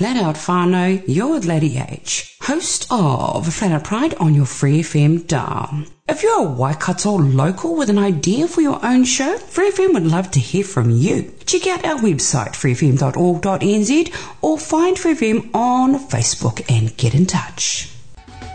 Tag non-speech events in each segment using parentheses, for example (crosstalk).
Flat Out Whānau, you're Lady H, host of Flat Out Pride on your Free FM dial. If you're a Waikato local with an idea for your own show, Free FM would love to hear from you. Check out our website, freefm.org.nz, or find Free FM on Facebook and get in touch.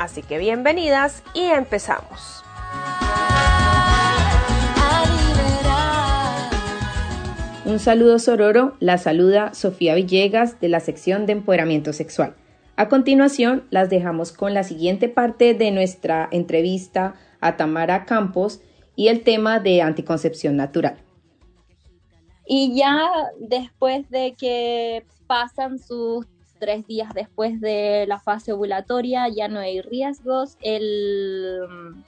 Así que bienvenidas y empezamos. Un saludo sororo, la saluda Sofía Villegas de la sección de empoderamiento sexual. A continuación, las dejamos con la siguiente parte de nuestra entrevista a Tamara Campos y el tema de anticoncepción natural. Y ya después de que pasan sus tres días después de la fase ovulatoria, ya no hay riesgos. El,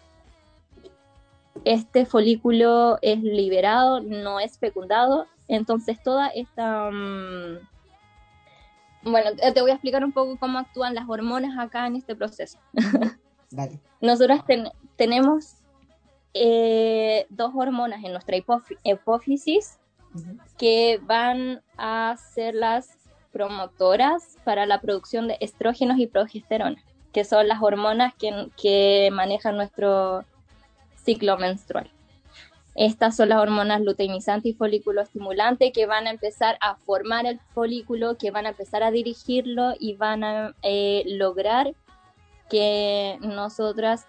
este folículo es liberado, no es fecundado. Entonces toda esta... um, bueno, te voy a explicar un poco cómo actúan las hormonas acá en este proceso. (laughs) Dale. Nosotros ten- tenemos eh, dos hormonas en nuestra hipófi- hipófisis que van a ser las promotoras para la producción de estrógenos y progesterona, que son las hormonas que, que manejan nuestro ciclo menstrual. Estas son las hormonas luteinizante y folículo estimulante que van a empezar a formar el folículo, que van a empezar a dirigirlo y van a eh, lograr que nosotras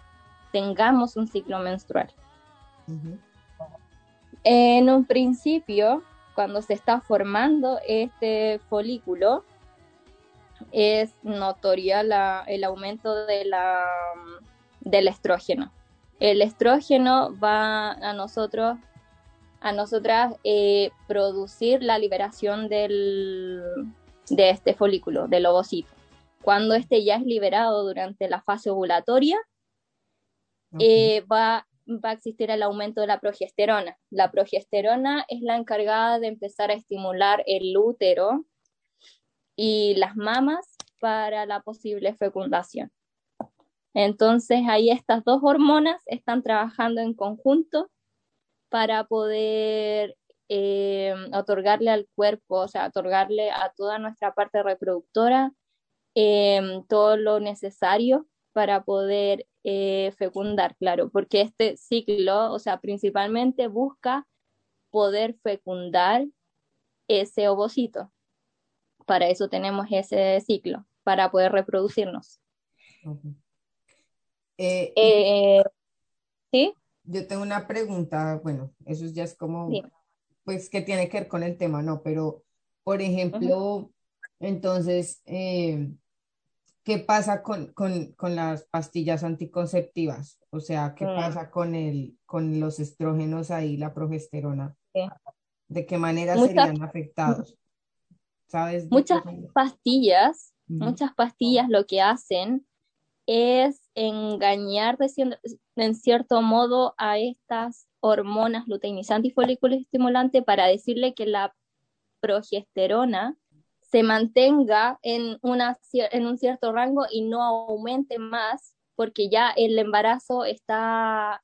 tengamos un ciclo menstrual. En un principio, cuando se está formando este folículo, es notoria la- el aumento de la, del estrógeno. El estrógeno va a nosotros, a nosotras, eh, producir la liberación del, de este folículo, del ovocito. Cuando este ya es liberado durante la fase ovulatoria, eh, va, va a existir el aumento de la progesterona. La progesterona es la encargada de empezar a estimular el útero y las mamas para la posible fecundación. Entonces ahí estas dos hormonas están trabajando en conjunto para poder eh, otorgarle al cuerpo, o sea, otorgarle a toda nuestra parte reproductora eh, todo lo necesario para poder eh, fecundar, claro, porque este ciclo, o sea, principalmente busca poder fecundar ese ovocito. Para eso tenemos ese ciclo, para poder reproducirnos. Eh, Eh, ¿Sí? yo tengo una pregunta, bueno, eso ya es como, pues, que tiene que ver con el tema, ¿no? Pero, por ejemplo, entonces, eh, ¿qué pasa con, con, con las pastillas anticonceptivas? O sea, ¿qué Mm. pasa con el, con los estrógenos ahí, la progesterona? ¿De qué manera Muchas- serían afectados? ¿Sabes? Muchas pastillas, muchas pastillas lo que hacen es engañar en cierto modo a estas hormonas luteinizante y folículo estimulante para decirle que la progesterona se mantenga en, una, cier- en un cierto rango y no aumente más porque ya el embarazo está,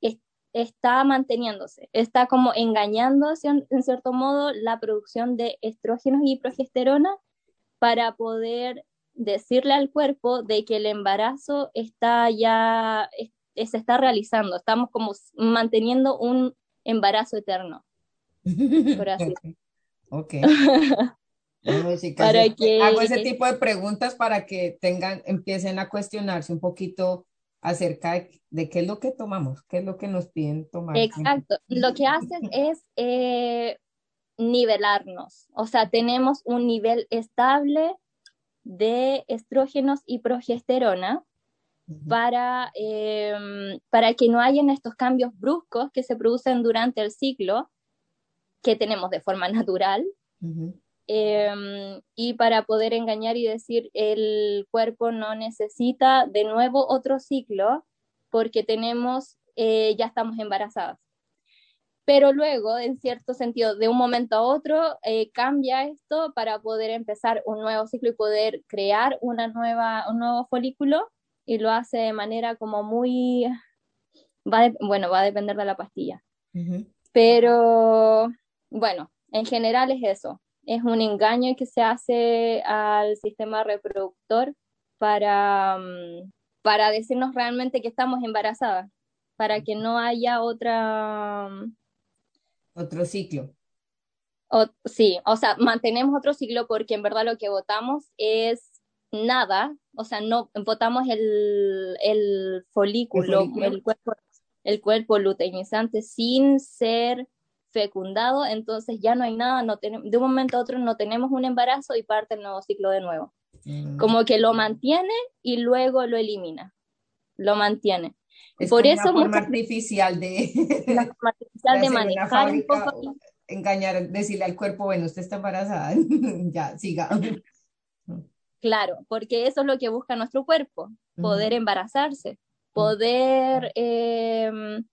es- está manteniéndose, está como engañando en cierto modo la producción de estrógenos y progesterona para poder decirle al cuerpo de que el embarazo está ya, se está realizando, estamos como manteniendo un embarazo eterno. Por así. (laughs) ok. (laughs) hago ese tipo de preguntas para que tengan, empiecen a cuestionarse un poquito acerca de, qué es lo que tomamos, qué es lo que nos piden tomar. Exacto, lo que hacen (laughs) es eh, nivelarnos, o sea, tenemos un nivel estable de estrógenos y progesterona para, em, para que no hayan estos cambios bruscos que se producen durante el ciclo que tenemos de forma (laughs) natural. Em, y para poder engañar y decir el cuerpo no necesita de nuevo otro ciclo porque tenemos, eh, ya estamos embarazadas. Pero luego, en cierto sentido, de un momento a otro, eh, cambia esto para poder empezar un nuevo ciclo y poder crear una nueva, un nuevo folículo y lo hace de manera como muy, va bueno, va a depender de la pastilla. Pero bueno, en general es eso, es un engaño que se hace al sistema reproductor para, mm, para decirnos realmente que estamos embarazadas, para que no haya otra... Mm, otro ciclo. sí, o sea, mantenemos otro ciclo porque en verdad lo que votamos es nada, o sea, no votamos el, el folículo, ¿El, cuerpo, el cuerpo luteinizante sin ser fecundado, entonces ya no hay nada, no de un momento a otro no tenemos un embarazo y parte el nuevo ciclo de nuevo. Mm. Como que lo mantiene y luego lo elimina. Lo mantiene. Por eso una forma artificial de, (laughs) artificial de, manejar un poco. Engañar, decirle al cuerpo, bueno, usted está embarazada, (laughs) ya, siga. Claro, porque eso es lo que busca nuestro cuerpo, poder embarazarse, poder em,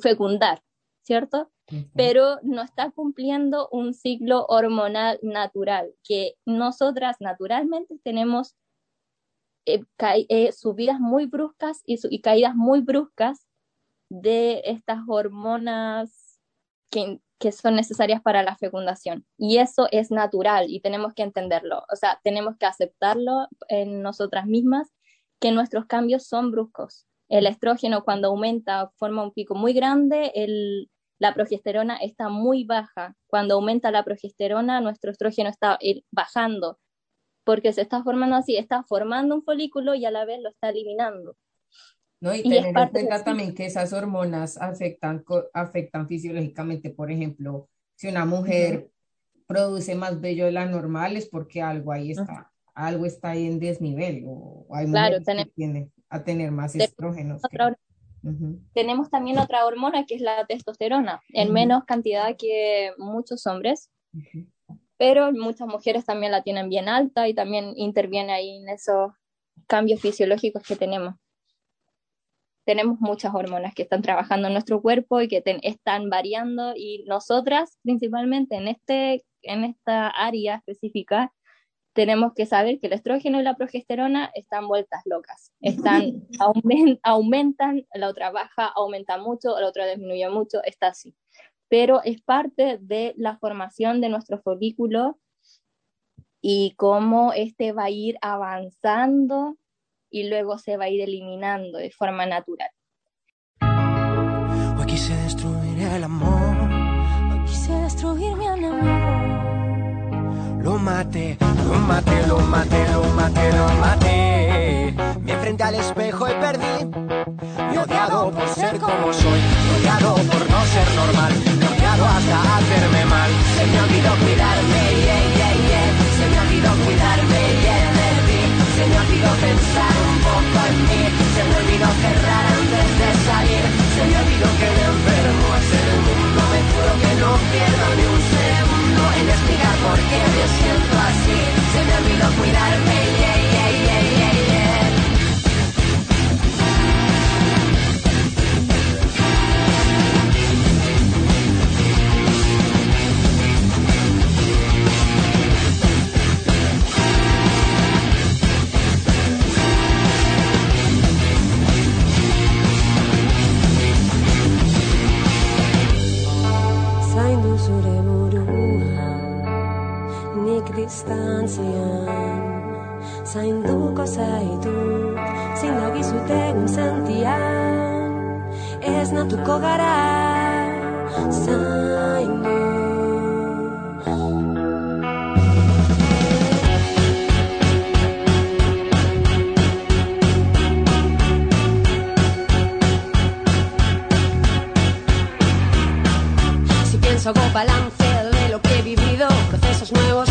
fecundar, ¿cierto? Pero no está cumpliendo un ciclo hormonal natural, que nosotras naturalmente tenemos eh, eh, subidas muy bruscas y, y, caídas muy bruscas de estas hormonas que, que, son necesarias para la fecundación. Y eso es natural y tenemos que entenderlo, o sea, tenemos que aceptarlo en nosotras mismas, que nuestros cambios son bruscos. El estrógeno cuando aumenta forma un pico muy grande, el, la progesterona está muy baja. Cuando aumenta la progesterona, nuestro estrógeno está bajando, porque se está formando así, está formando un folículo y a la vez lo está eliminando. No, y, tener en cuenta también que esas hormonas afectan, afectan fisiológicamente, por ejemplo, si una mujer produce más vello de la normal es porque algo ahí está, algo está ahí en desnivel, o hay claro, que tienen a tener más estrógenos. Tenemos también otra hormona que es la testosterona, en menos cantidad que muchos hombres, pero muchas mujeres también la tienen bien alta y también interviene ahí en esos cambios fisiológicos que tenemos. Tenemos muchas hormonas que están trabajando en nuestro cuerpo y que están variando y nosotras principalmente en, este, en esta área específica tenemos que saber que el estrógeno y la progesterona están vueltas locas, están, (laughs) aumentan, la otra baja, aumenta mucho, la otra disminuye mucho, está así. Pero es parte de la formación de nuestro folículo y cómo este va a ir avanzando y luego se va a ir eliminando de forma natural. Hoy quise destruir el amor, lo maté, lo maté, lo maté, lo maté, lo maté. Me enfrenté al espejo y perdí. Me odiado por ser como soy, me odiado por no ser normal, me odiado hasta hacerme mal. Se me olvidó cuidarme, yeah, yeah, yeah. Se me olvidó cuidarme, yeah, me. Se me olvidó pensar un poco en mí. Se me olvidó cerrar antes de salir. Se me olvidó que me enfermo es el mundo. Me juro que no pierdo ni un en explicar por qué me siento así. Se me olvidó cuidarme, yeah, yeah, minik distantzian Zainduko zaitut, zindagizut egun sentian Ez natuko gara, zaindu Si pienso hago balance de lo que he vivido, procesos nuevos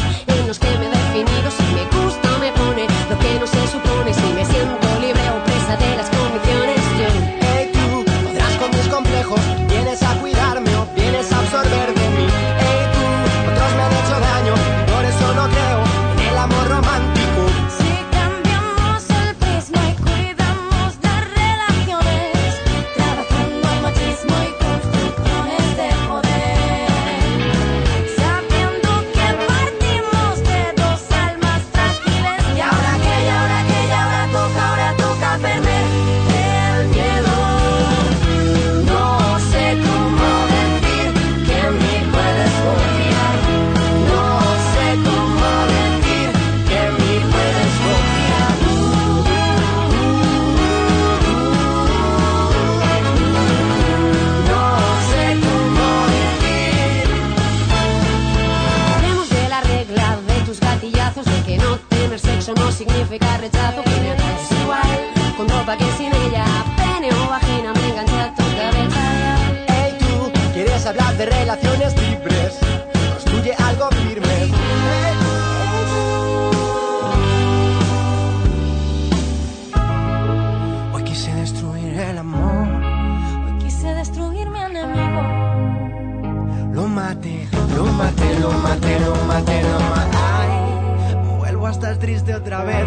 triste otra vez,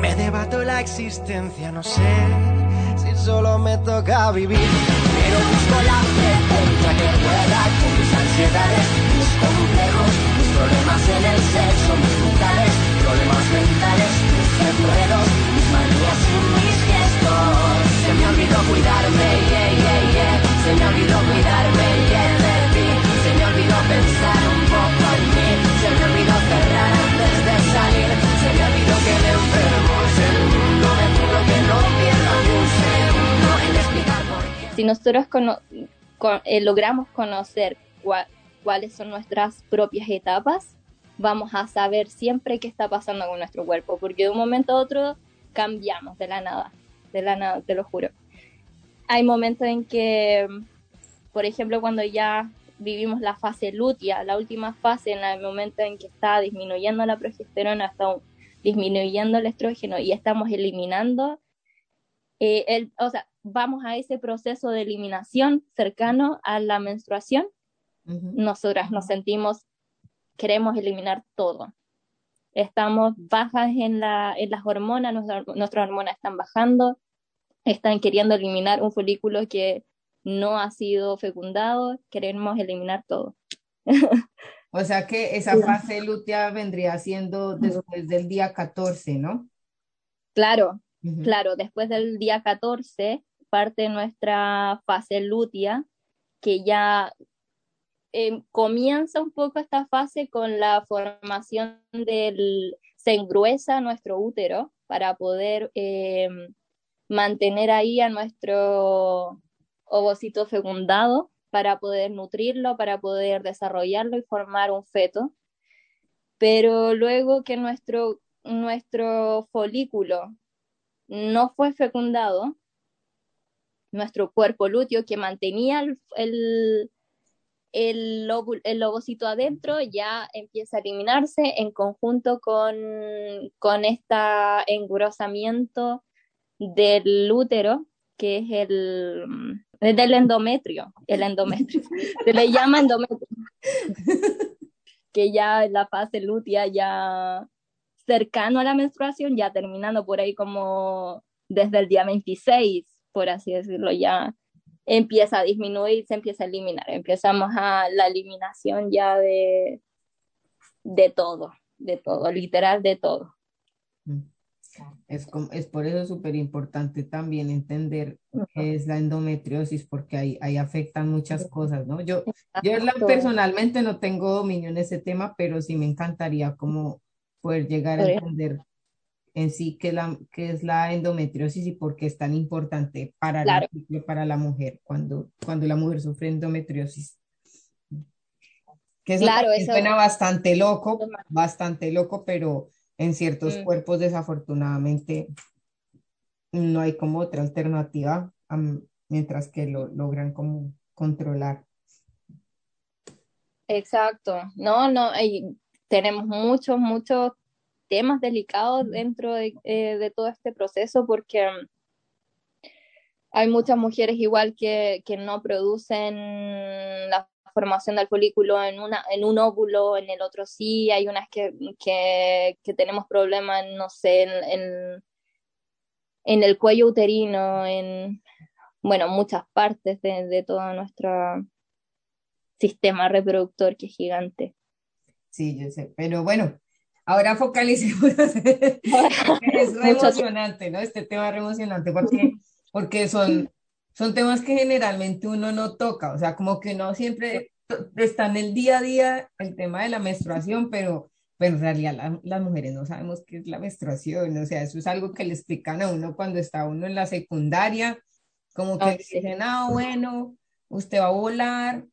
me debato la existencia, no sé si solo me toca vivir, pero busco la frecuencia que pueda con mis ansiedades, mis complejos, mis problemas en el sexo, mis brutales, problemas mentales, mis enredos, mis manías y mis gestos. Se me olvidó cuidarme, yeah, yeah, yeah. Se me olvidó cuidarme, yeah, de ti. Se me olvidó pensar un si nosotros cono- co- eh, logramos conocer cuáles son nuestras propias etapas, vamos a saber siempre qué está pasando con nuestro cuerpo, porque de un momento a otro cambiamos de la nada, de la nada, te lo juro. Hay momentos en que, por ejemplo, cuando ya vivimos la fase lútea, la última fase, en el momento en que está disminuyendo la progesterona, está disminuyendo el estrógeno y estamos eliminando eh, el, o sea, vamos a ese proceso de eliminación cercano a la menstruación, nosotras nos sentimos, queremos eliminar todo. Estamos bajas en, la, en las hormonas, nuestra- nuestras hormonas están bajando, están queriendo eliminar un folículo que no ha sido fecundado, queremos eliminar todo. (laughs) O sea que esa fase lútea vendría siendo después del día 14, ¿no? Claro. Claro, después del día 14 parte nuestra fase lútea, que ya eh, comienza un poco esta fase con la formación del, se engruesa nuestro útero para poder eh, mantener ahí a nuestro ovocito fecundado, para poder nutrirlo, para poder desarrollarlo y formar un feto. Pero luego que nuestro, nuestro folículo no fue fecundado, nuestro cuerpo lúteo que mantenía el, el, el, ovocito adentro ya empieza a eliminarse en conjunto con, con este engrosamiento del útero, que es el es del endometrio, el endometrio, (laughs) se le llama endometrio, que ya la fase lútea ya cercano a la menstruación, ya terminando por ahí como desde el día 26, por así decirlo, ya empieza a disminuir, se empieza a eliminar, empezamos a la eliminación ya de, de todo, de todo, literal de todo. Es, como- es por eso súper importante también entender qué es la endometriosis, porque ahí, ahí afectan muchas cosas, ¿no? Yo, yo la- personalmente no tengo dominio en ese tema, pero sí me encantaría como poder llegar a entender en sí qué, la, qué es la endometriosis y por qué es tan importante para, Claro. la, para la mujer cuando, cuando la mujer sufre endometriosis. Que eso Claro, eso- suena bastante loco, bastante loco, pero en ciertos Mm. cuerpos desafortunadamente no hay como otra alternativa, mientras que lo logran como controlar. Exacto, no, no, tenemos muchos, muchos temas delicados dentro de, eh, de todo este proceso porque mm, hay muchas mujeres igual que, que no producen la formación del folículo en, una, en un óvulo, en el otro sí, hay unas que, que, que tenemos problemas, no sé, en, en, en el cuello uterino, en, bueno, muchas partes de, de todo nuestro sistema reproductor que es gigante. Sí, yo sé, pero bueno, ahora focalicemos. (laughs) Es (laughs) re emocionante, ¿no? Este tema es re emocionante porque, porque son, (laughs) son temas que generalmente uno no toca, o sea, como que no siempre está en el día a día el tema de la menstruación, pero, pero en realidad la- las mujeres no sabemos qué es la menstruación, o sea, eso es algo que le explican a uno cuando está uno en la secundaria, como que Ay, le dicen, ah, bueno, usted va a volar,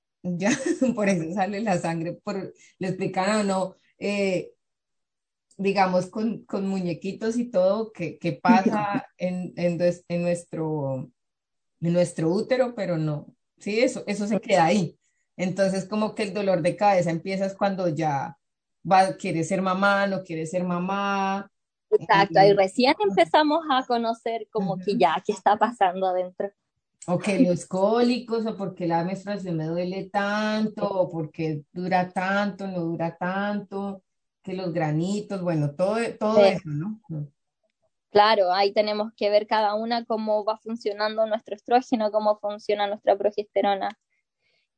(laughs) ya, por eso sale la sangre, por, le explican a uno, eh, digamos, con, con muñequitos y todo, qué, qué pasa (laughs) en, en, en nuestro, en nuestro útero, pero no, sí, eso, eso se queda ahí. Entonces, como que el dolor de cabeza empieza cuando ya va, quiere ser mamá, no quiere ser mamá. Exacto, ahí recién empezamos a conocer como que ya, qué está pasando adentro. O que los cólicos, o porque la menstruación me duele tanto, o porque dura tanto, no dura tanto, que los granitos, bueno, todo, todo Sí. eso, ¿no? Claro, ahí tenemos que ver cada una cómo va funcionando nuestro estrógeno, cómo funciona nuestra progesterona,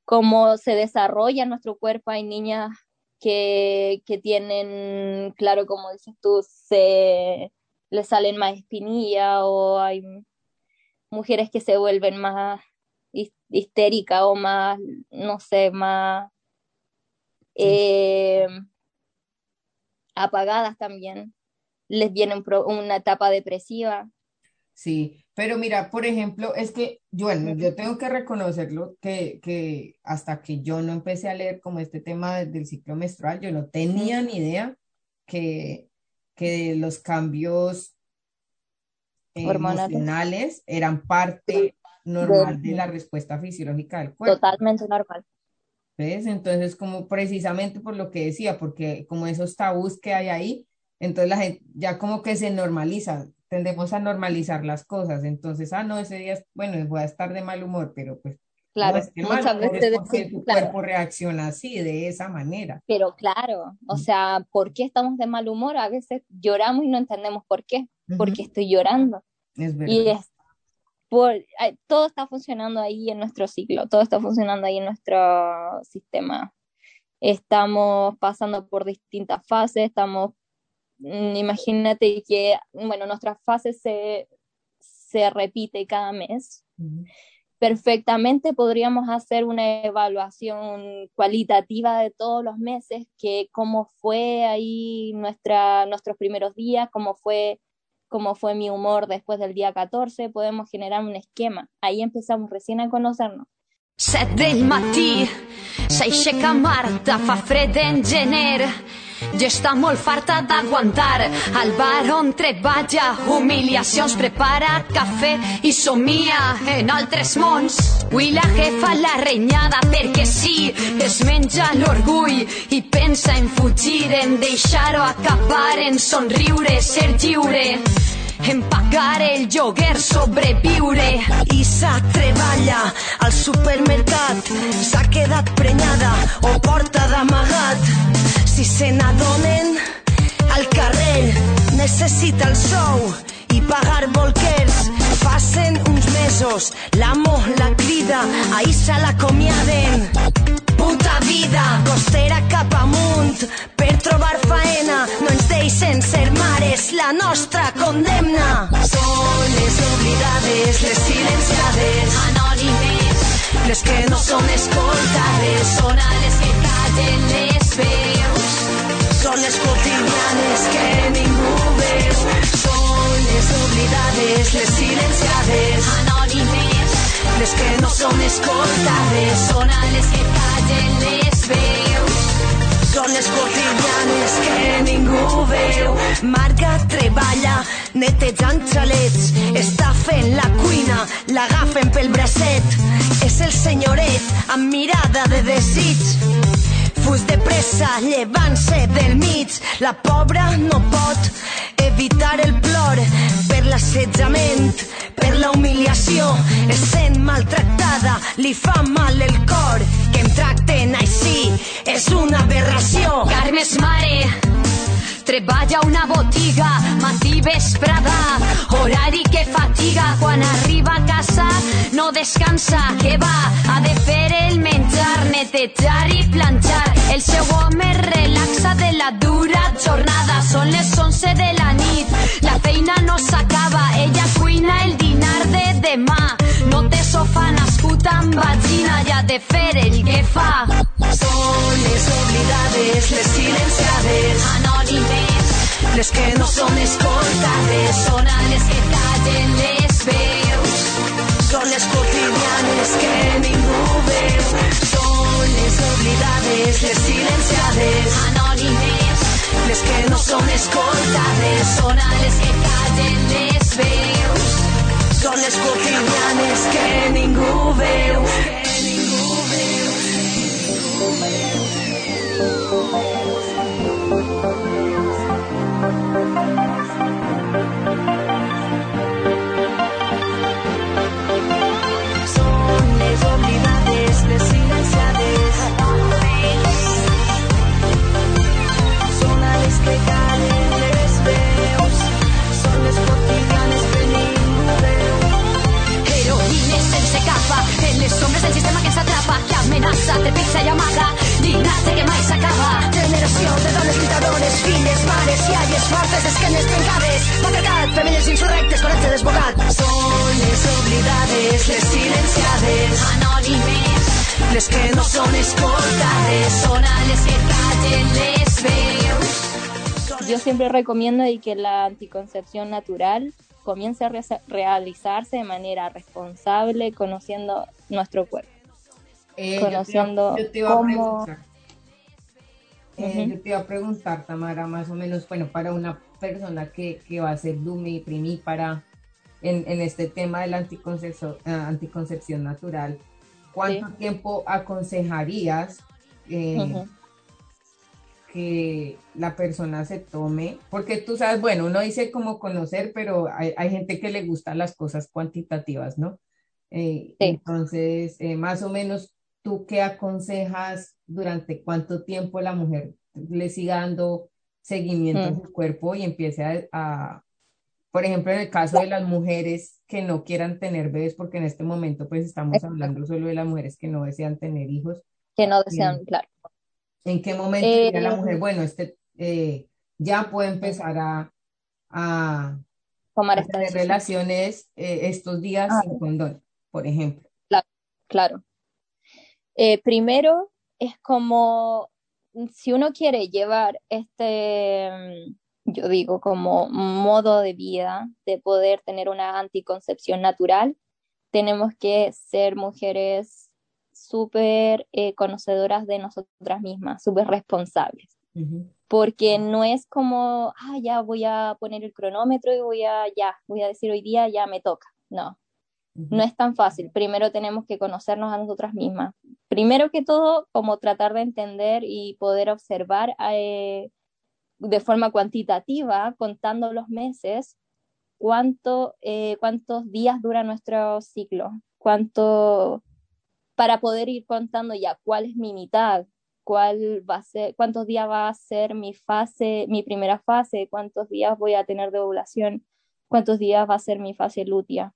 cómo se desarrolla nuestro cuerpo. Hay niñas que, que tienen, claro, como dices tú, se les salen más espinillas o hay mujeres que se vuelven más his- histéricas o más, no sé, más eh, apagadas también. Les viene un pro- una etapa depresiva. Sí, pero mira, por ejemplo, es que, yo, bueno, yo tengo que reconocerlo que, que hasta que yo no empecé a leer como este tema de- del ciclo menstrual, yo no tenía ni idea que, que los cambios eh, Hormonales. emocionales eran parte normal de la respuesta fisiológica del cuerpo. Totalmente normal. ¿Ves? Entonces, como precisamente por lo que decía, porque como esos tabús que hay ahí, entonces la gente ya como que se normaliza, tendemos a normalizar las cosas. Entonces, ah, no, ese día, bueno, voy a estar de mal humor, pero pues Claro, no es mal muchas humor, veces decimos, tu claro. cuerpo reacciona así, de esa manera. Pero claro, o sea, ¿por qué estamos de mal humor? A veces lloramos y no entendemos por qué, porque estoy llorando. Es verdad. Y es por, todo está funcionando ahí en nuestro ciclo, todo está funcionando ahí en nuestro sistema. Estamos pasando por distintas fases, estamos, imagínate que, bueno, nuestras fases se, se repite cada mes. Perfectamente podríamos hacer una evaluación cualitativa de todos los meses, que cómo fue ahí nuestra, nuestros primeros días, cómo fue cómo fue mi humor después del día 14, podemos generar un esquema. Ahí empezamos recién a conocernos. Set del matí, s'aixeca Marta, fa fred en gener. Ja està molt farta d'aguantar. El bar on treballa, humiliacions, prepara cafè i somia en altres mons. Avui la jefa la renyada perquè sí, es menja l'orgull i pensa en fugir, en deixar-ho acabar, en somriure, ser lliure. En pagar el lloguer, sobreviure. Isa treballa al supermercat, s'ha quedat prenyada o porta d'amagat. Si se n'adonen, al carrer necessita el sou i pagar bolquers. Passen uns mesos, l'amo la crida, a Isa l'acomiaden. Puta vida, costera cap amunt, per trobar faena. No ens deixen ser mares, la nostra condemna. Són les oblidades, les silenciades, Anònimes, les que no són escoltades, són a les que callen les veus. són les quotidianes que ningú veu. oblidades, les silenciades, Anònimes, les que no són escoltades, són a les que callen les veus. les quotidianes que ningú veu. Marga treballa netejant xalets, està fent la cuina, l'agafen pel bracet. És el senyoret amb mirada de desig. Fus de pressa, llevant-se del mig. La pobra no pot evitar el plor per l'assetjament, per la humiliació. Es sent maltractada, li fa mal el cor. Que em tracten així és una aberració. Carme és mare, treballa una botiga, matí vesprada, horari que fatiga, quan arriba a casa no descansa, que va, ha de fer el menjar, netejar i planxar, el seu home relaxa de la dura jornada, són les 11 de la nit, la feina no s'acaba, ella cuina el dinar de demà, no té sofà nascut amb vagina de fer el que fa. Són les oblidades, les silenciades, Anònimes, les que no són escoltades, són a les que callen les veus. són les quotidianes que les oblidades, les silenciades, Anònimes, les que no són escoltades, són a les que callen les veus. són les quotidianes que ningú veu. Que ningú veu. Són Yo recomiendo y que la anticoncepción natural comience a re- realizarse de manera responsable, conociendo nuestro cuerpo. Eh, yo te conociendo yo te iba a cómo... preguntar. Eh. Yo te iba a preguntar, Tamara, más o menos, bueno, para una persona que, que va a ser Dumi, primípara, en, en este tema de la anticoncepción, anticoncepción natural, ¿cuánto tiempo aconsejarías eh. Que la persona se tome? Porque tú sabes, bueno, uno dice como conocer, pero hay, hay gente que le gustan las cosas cuantitativas, ¿no? Eh, Entonces, eh, más o menos, ¿tú qué aconsejas durante cuánto tiempo la mujer le siga dando seguimiento a Mm. su cuerpo y empiece a, a- por ejemplo, en el caso de las mujeres que no quieran tener bebés, porque en este momento pues estamos Exacto. hablando solo de las mujeres que no desean tener hijos, que no desean, Bien. claro. ¿En qué momento Eh, diría la mujer, bueno, este eh, ya puede empezar a, a, Tomar a esta tener relaciones eh, estos días Ah. sin condón, por ejemplo? Claro, claro. Eh, primero es como si uno quiere llevar este, mm, yo digo, como modo de vida de poder tener una anticoncepción natural, tenemos que ser mujeres súper eh, conocedoras de nosotras mismas, súper responsables. Porque no es como, ah, ya voy a poner el cronómetro y voy a, ya, voy a decir hoy día, ya me toca. No, no es tan fácil. Primero tenemos que conocernos a nosotras mismas. Primero que todo, como tratar de entender y poder observar eh, de forma cuantitativa, contando los meses, cuánto, eh, cuántos días dura nuestro ciclo, cuánto, para poder ir contando ya cuál es mi mitad, cuál va a ser, cuántos días va a ser mi fase, mi primera fase, cuántos días voy a tener de ovulación, cuántos días va a ser mi fase lútea.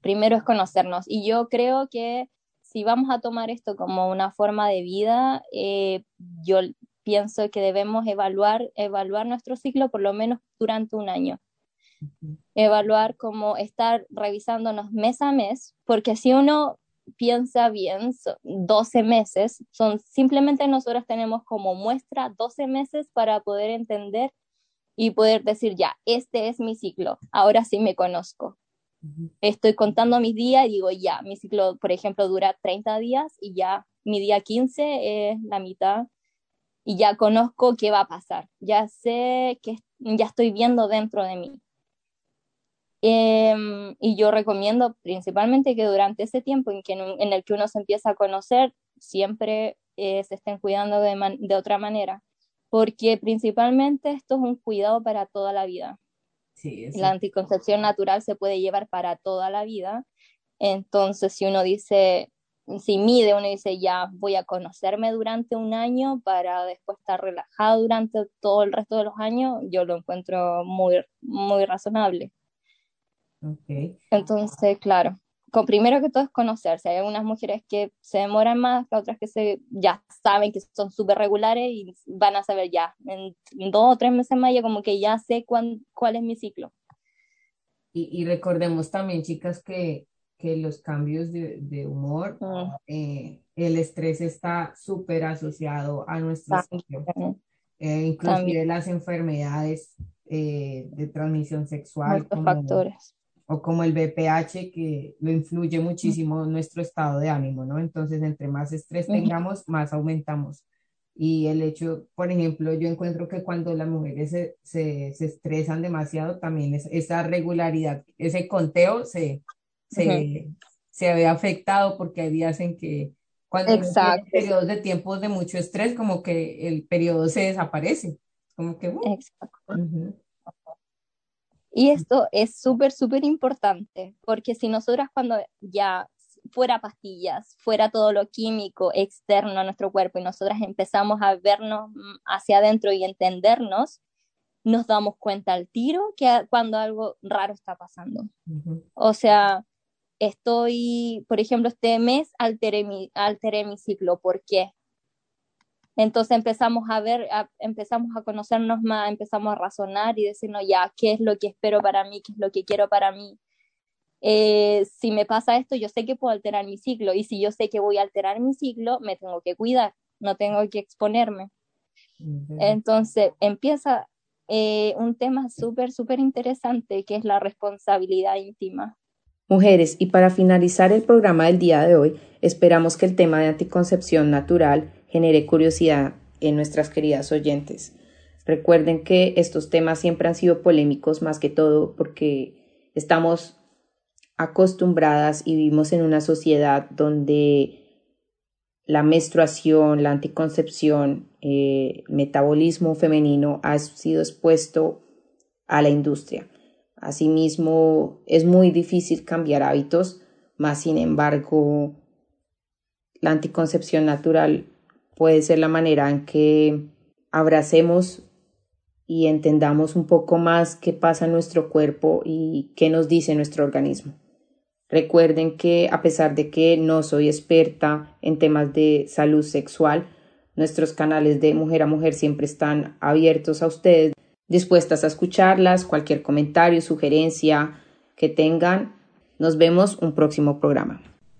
Primero es conocernos. Y yo creo que si vamos a tomar esto como una forma de vida, eh, yo pienso que debemos evaluar, evaluar nuestro ciclo por lo menos durante un año. Evaluar como estar revisándonos mes a mes, porque si uno piensa bien, son 12 meses, son simplemente nosotros tenemos como muestra 12 meses para poder entender y poder decir, ya, este es mi ciclo, ahora sí me conozco. Estoy contando mis días y digo, ya, mi ciclo, por ejemplo, dura 30 días y ya mi día 15 es la mitad y ya conozco qué va a pasar, ya sé que ya estoy viendo dentro de mí. Em, y yo recomiendo principalmente que durante ese tiempo en, que, en el que uno se empieza a conocer, siempre eh, se estén cuidando de, man- de otra manera, porque principalmente esto es un cuidado para toda la vida. Sí, La anticoncepción natural se puede llevar para toda la vida. Entonces, si uno dice, si mide, uno dice, ya voy a conocerme durante un año para después estar relajado durante todo el resto de los años, yo lo encuentro muy, muy razonable. Ok. Entonces, claro, con, primero que todo es conocerse. Hay algunas mujeres que se demoran más, que otras que se, ya saben que son súper regulares y van a saber ya, en dos o tres meses más, ya como que ya sé cuán- cuál es mi ciclo. Y, y recordemos también, chicas, que, que los cambios de, de humor, Mm. eh, el estrés está súper asociado a nuestro ciclo. Eh, inclusive También. las enfermedades eh, de transmisión sexual, Muchos como, factores. O como el BPH, que lo influye muchísimo en nuestro estado de ánimo, ¿no? Entonces, entre más estrés tengamos, más aumentamos. Y el hecho, por ejemplo, yo encuentro que cuando las mujeres se, se, se estresan demasiado, también es, esa regularidad, ese conteo se, se, se ve afectado porque hay días en que cuando Exacto. periodos de tiempos de mucho estrés, como que el periodo se desaparece. Como que, uh, Exacto. ujú, Y esto es súper, súper importante, porque si nosotras cuando ya fuera pastillas, fuera todo lo químico externo a nuestro cuerpo y nosotras empezamos a vernos hacia adentro y entendernos, nos damos cuenta al tiro que cuando algo raro está pasando. O sea, estoy, por ejemplo, este mes alteré mi, alteré mi ciclo. ¿Por qué? Entonces empezamos a ver, a- empezamos a conocernos más, empezamos a razonar y decirnos ya, ¿qué es lo que espero para mí? ¿Qué es lo que quiero para mí? Eh, si me pasa esto, yo sé que puedo alterar mi ciclo y si yo sé que voy a alterar mi ciclo, me tengo que cuidar, no tengo que exponerme. Entonces empieza eh, un tema súper, súper interesante que es la responsabilidad íntima. Mujeres, y para finalizar el programa del día de hoy, esperamos que el tema de anticoncepción natural genere curiosidad en nuestras queridas oyentes. Recuerden que estos temas siempre han sido polémicos más que todo porque estamos acostumbradas y vivimos en una sociedad donde la menstruación, la anticoncepción, eh, metabolismo femenino ha sido expuesto a la industria. Asimismo, es muy difícil cambiar hábitos, más sin embargo, la anticoncepción natural puede ser la manera en que abracemos y entendamos un poco más qué pasa en nuestro cuerpo y qué nos dice nuestro organismo. Recuerden que a pesar de que no soy experta en temas de salud sexual, nuestros canales de mujer a mujer siempre están abiertos a ustedes, dispuestas a escucharlas, cualquier comentario, sugerencia que tengan. Nos vemos un próximo programa.